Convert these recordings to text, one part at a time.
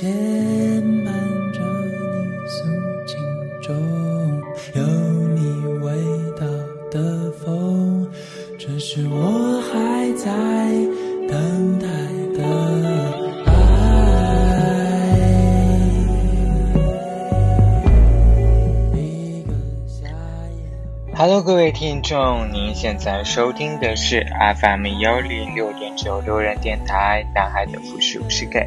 牵绊着你诉情中，有你味道的风，这是我还在等待的爱。一个夏夜。Hello，各位听众，您现在收听的是 FM 幺零六点九路人电台，男孩的复数是 gay。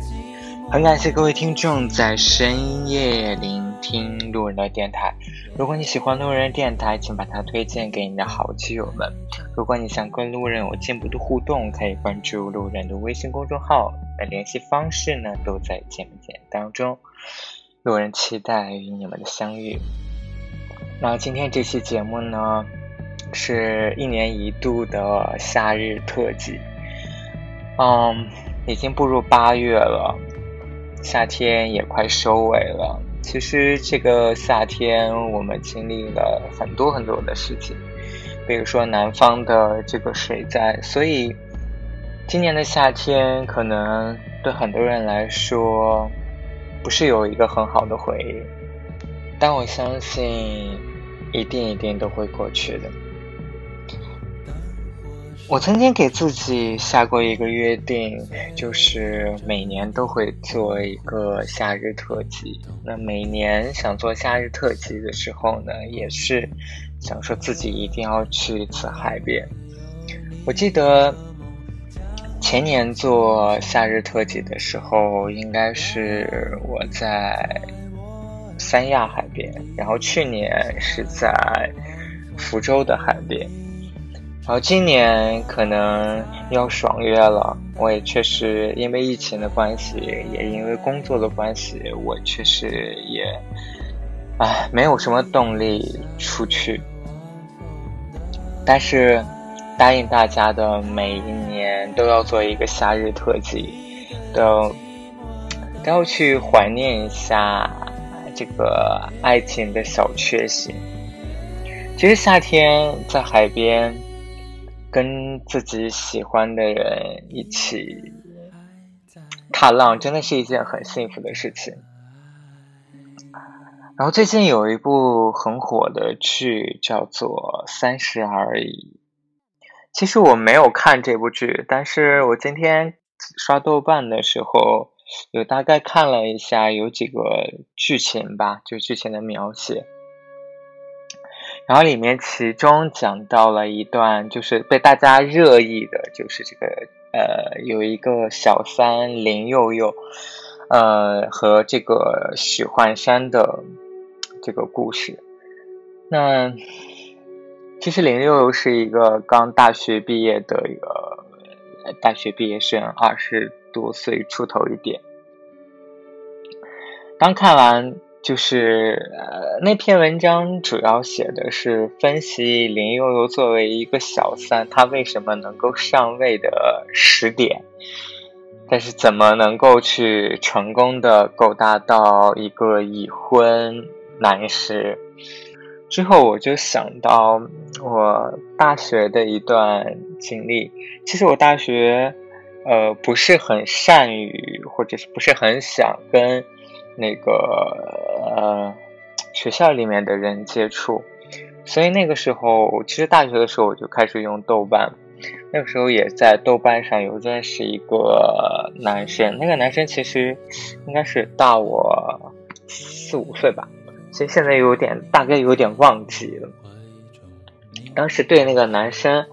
很感谢各位听众在深夜聆听路人的电台。如果你喜欢路人电台，请把它推荐给你的好基友们。如果你想跟路人有进一步的互动，可以关注路人的微信公众号，那联系方式呢都在节目简介当中。路人期待与你们的相遇。那今天这期节目呢，是一年一度的夏日特辑。嗯，已经步入八月了，夏天也快收尾了。其实这个夏天我们经历了很多很多的事情，比如说南方的这个水灾，所以今年的夏天可能对很多人来说不是有一个很好的回忆，但我相信一定一定都会过去的。我曾经给自己下过一个约定，就是每年都会做一个夏日特辑。那每年想做夏日特辑的时候呢，也是想说自己一定要去一次海边。我记得前年做夏日特辑的时候，应该是我在三亚海边，然后去年是在福州的海边。然后今年可能要爽约了，我也确实因为疫情的关系，也因为工作的关系，我确实也，唉，没有什么动力出去。但是答应大家的，每一年都要做一个夏日特辑，都都要去怀念一下这个爱情的小确幸。其实夏天在海边。跟自己喜欢的人一起踏浪，真的是一件很幸福的事情。然后最近有一部很火的剧叫做《三十而已》，其实我没有看这部剧，但是我今天刷豆瓣的时候，有大概看了一下，有几个剧情吧，就剧情的描写。然后里面其中讲到了一段，就是被大家热议的，就是这个呃，有一个小三林佑佑，呃，和这个许幻山的这个故事。那其实林佑佑是一个刚大学毕业的一个大学毕业生，二十多岁出头一点。刚看完。就是呃，那篇文章主要写的是分析林悠悠作为一个小三，她为什么能够上位的十点，但是怎么能够去成功的勾搭到一个已婚男士？之后我就想到我大学的一段经历。其实我大学呃不是很善于，或者是不是很想跟。那个呃，学校里面的人接触，所以那个时候，其实大学的时候我就开始用豆瓣，那个时候也在豆瓣上有认识一个男生，那个男生其实应该是大我四五岁吧，其实现在有点大概有点忘记了，当时对那个男生。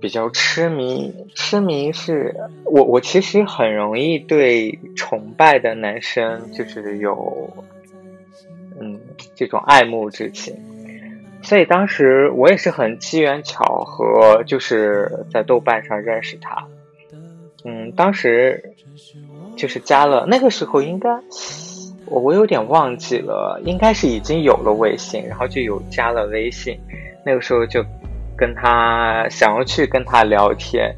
比较痴迷，痴迷是我我其实很容易对崇拜的男生就是有，嗯，这种爱慕之情，所以当时我也是很机缘巧合，就是在豆瓣上认识他，嗯，当时就是加了，那个时候应该我我有点忘记了，应该是已经有了微信，然后就有加了微信，那个时候就。跟他想要去跟他聊天，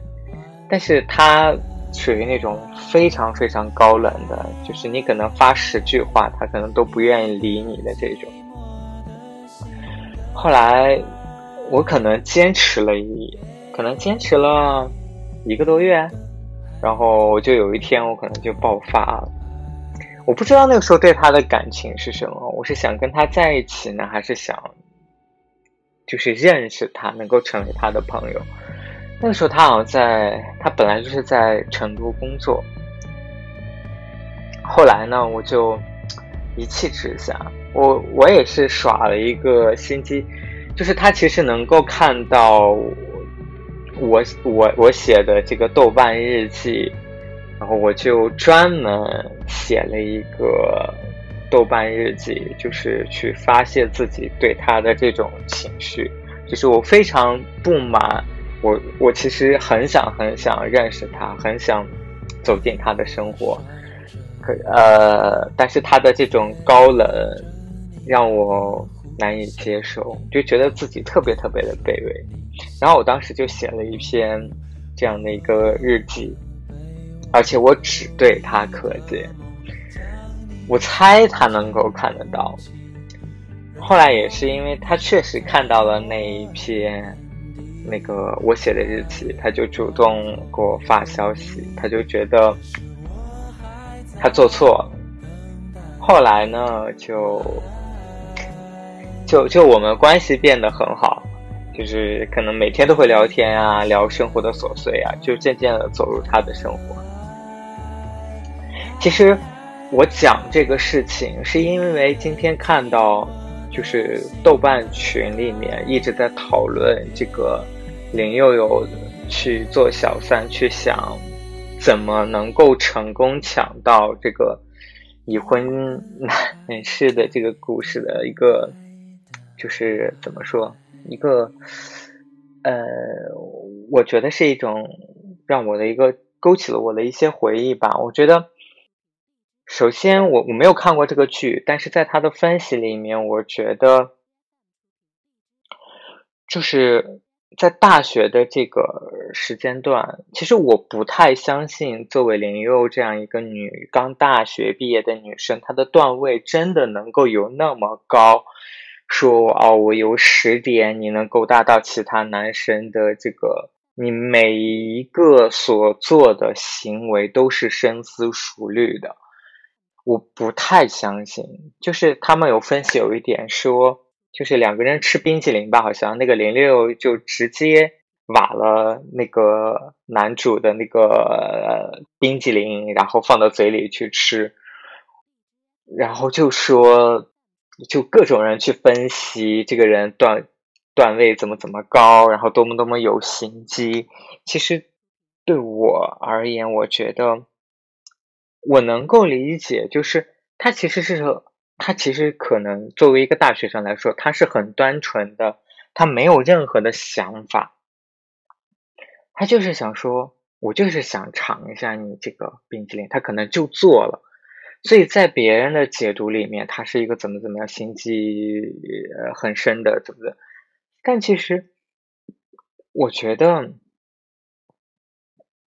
但是他属于那种非常非常高冷的，就是你可能发十句话，他可能都不愿意理你的这种。后来我可能坚持了一，可能坚持了一个多月，然后就有一天我可能就爆发了。我不知道那个时候对他的感情是什么，我是想跟他在一起呢，还是想就是认识他，能够成为他的朋友。那个时候他好像在，他本来就是在成都工作。后来呢，我就一气之下，我我也是耍了一个心机，就是他其实能够看到我我我写的这个豆瓣日记，然后我就专门写了一个豆瓣日记，就是去发泄自己对他的这种情绪，就是我非常不满，我我其实很想很想认识他，很想走进他的生活。可呃，但是他的这种高冷让我难以接受，就觉得自己特别特别的卑微。然后我当时就写了一篇这样的一个日记，而且我只对他可见。我猜他能够看得到。后来也是因为他确实看到了那一篇那个我写的日记，他就主动给我发消息，他就觉得。他做错了，后来呢，就就就我们关系变得很好，就是可能每天都会聊天啊，聊生活的琐碎啊，就渐渐的走入他的生活。其实我讲这个事情，是因为今天看到，就是豆瓣群里面一直在讨论这个林佑佑去做小三，去想。怎么能够成功抢到这个已婚男士的这个故事的一个，就是怎么说一个，呃，我觉得是一种让我的一个勾起了我的一些回忆吧。我觉得，首先我我没有看过这个剧，但是在他的分析里面，我觉得就是。在大学的这个时间段，其实我不太相信，作为林佑这样一个女刚大学毕业的女生，她的段位真的能够有那么高，说哦，我有十点，你能够达到其他男生的这个，你每一个所做的行为都是深思熟虑的，我不太相信。就是他们有分析有一点说。就是两个人吃冰淇淋吧，好像那个零六就直接挖了那个男主的那个冰淇淋，然后放到嘴里去吃，然后就说，就各种人去分析这个人段段位怎么怎么高，然后多么多么有心机。其实对我而言，我觉得我能够理解，就是他其实是。他其实可能作为一个大学生来说，他是很单纯的，他没有任何的想法，他就是想说，我就是想尝一下你这个冰淇淋，他可能就做了。所以在别人的解读里面，他是一个怎么怎么样心机呃很深的，对不对？但其实我觉得，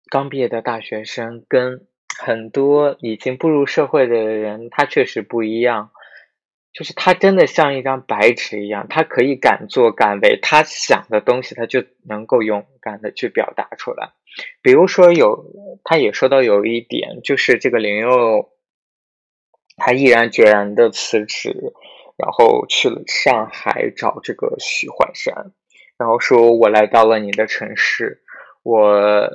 刚毕业的大学生跟很多已经步入社会的人，他确实不一样。就是他真的像一张白纸一样，他可以敢作敢为，他想的东西他就能够勇敢的去表达出来。比如说有，他也说到有一点，就是这个林佑，他毅然决然的辞职，然后去了上海找这个许怀山，然后说我来到了你的城市，我呃，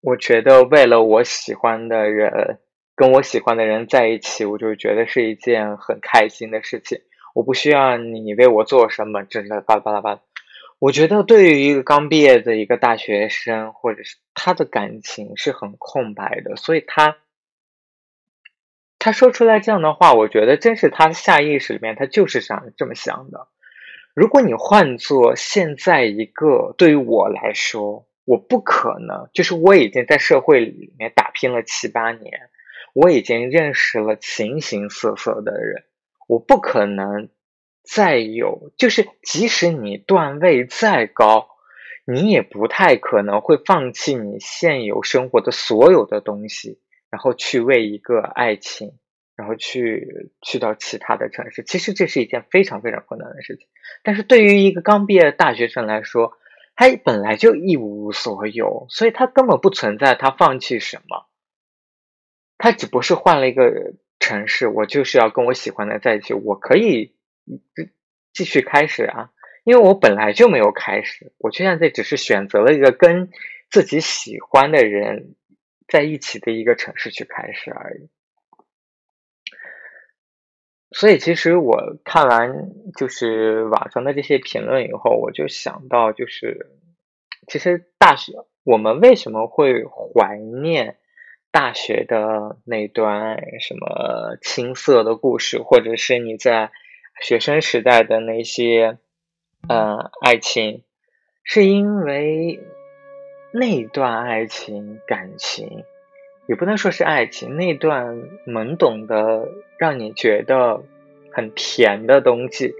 我觉得为了我喜欢的人。跟我喜欢的人在一起，我就觉得是一件很开心的事情。我不需要你为我做什么，真的巴拉巴拉巴拉。我觉得对于一个刚毕业的一个大学生，或者是他的感情是很空白的，所以他他说出来这样的话，我觉得真是他下意识里面他就是想这么想的。如果你换做现在一个对于我来说，我不可能，就是我已经在社会里面打拼了七八年。我已经认识了形形色色的人，我不可能再有，就是即使你段位再高，你也不太可能会放弃你现有生活的所有的东西，然后去为一个爱情，然后去去到其他的城市。其实这是一件非常非常困难的事情。但是对于一个刚毕业的大学生来说，他本来就一无所有，所以他根本不存在他放弃什么。他只不过是换了一个城市，我就是要跟我喜欢的在一起，我可以继续开始啊，因为我本来就没有开始，我现在只是选择了一个跟自己喜欢的人在一起的一个城市去开始而已。所以，其实我看完就是网上的这些评论以后，我就想到，就是其实大学我们为什么会怀念大学的那段什么青涩的故事，或者是你在学生时代的那些呃爱情，是因为那段爱情感情。也不能说是爱情，那段懵懂的让你觉得很甜的东西，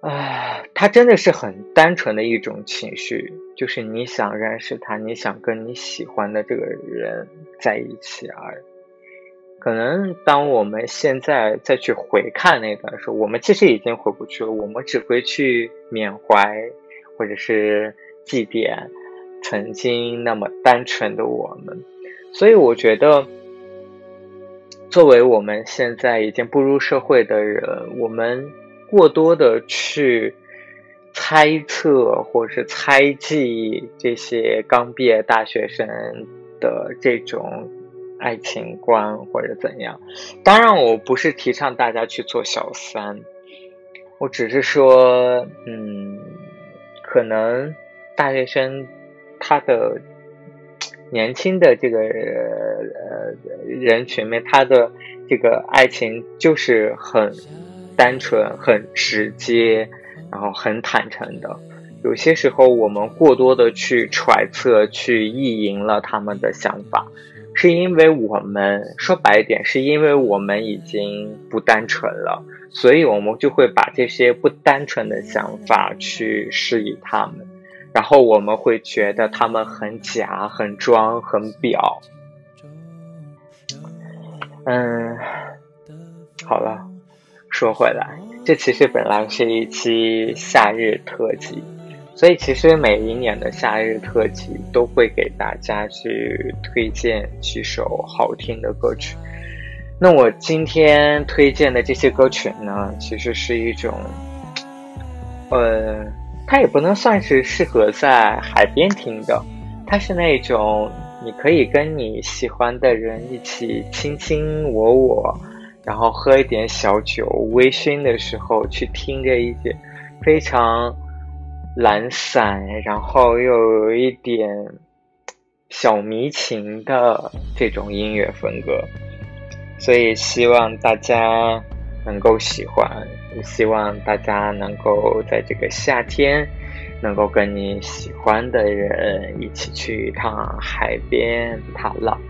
啊，它真的是很单纯的一种情绪，就是你想认识他，你想跟你喜欢的这个人在一起而已。可能当我们现在再去回看那段时候，我们其实已经回不去了，我们只会去缅怀或者是祭奠曾经那么单纯的我们。所以我觉得，作为我们现在已经步入社会的人，我们过多的去猜测或者是猜忌这些刚毕业大学生的这种爱情观或者怎样。当然，我不是提倡大家去做小三，我只是说，嗯，可能大学生他的。年轻的这个呃人群面，他的这个爱情就是很单纯、很直接，然后很坦诚的。有些时候，我们过多的去揣测、去意淫了他们的想法，是因为我们说白一点，是因为我们已经不单纯了，所以我们就会把这些不单纯的想法去施以他们。然后我们会觉得他们很假、很装、很表。嗯，好了，说回来，这其实本来是一期夏日特辑，所以其实每一年的夏日特辑都会给大家去推荐几首好听的歌曲。那我今天推荐的这些歌曲呢，其实是一种，呃。它也不能算是适合在海边听的，它是那种你可以跟你喜欢的人一起卿卿我我，然后喝一点小酒微醺的时候去听着一些非常懒散，然后又有一点小迷情的这种音乐风格，所以希望大家能够喜欢。我希望大家能够在这个夏天，能够跟你喜欢的人一起去一趟海边踏浪。